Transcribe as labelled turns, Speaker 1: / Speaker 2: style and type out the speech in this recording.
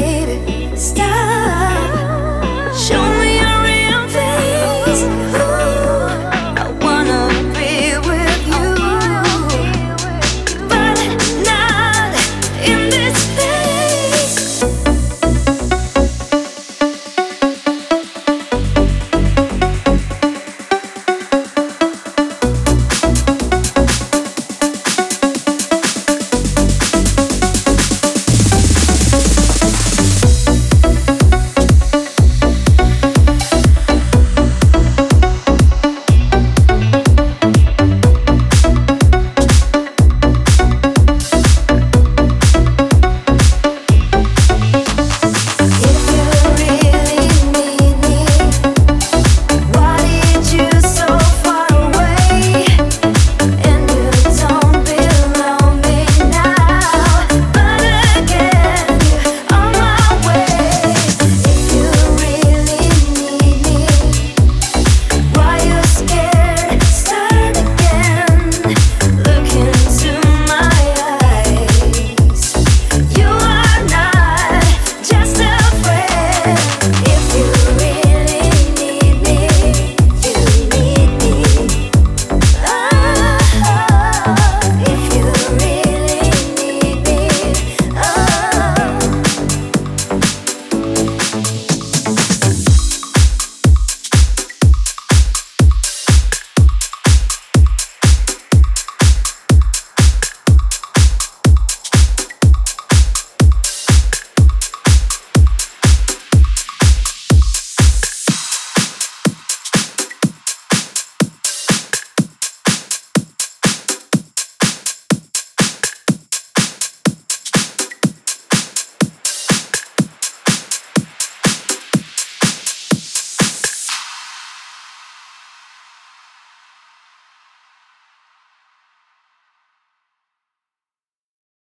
Speaker 1: baby.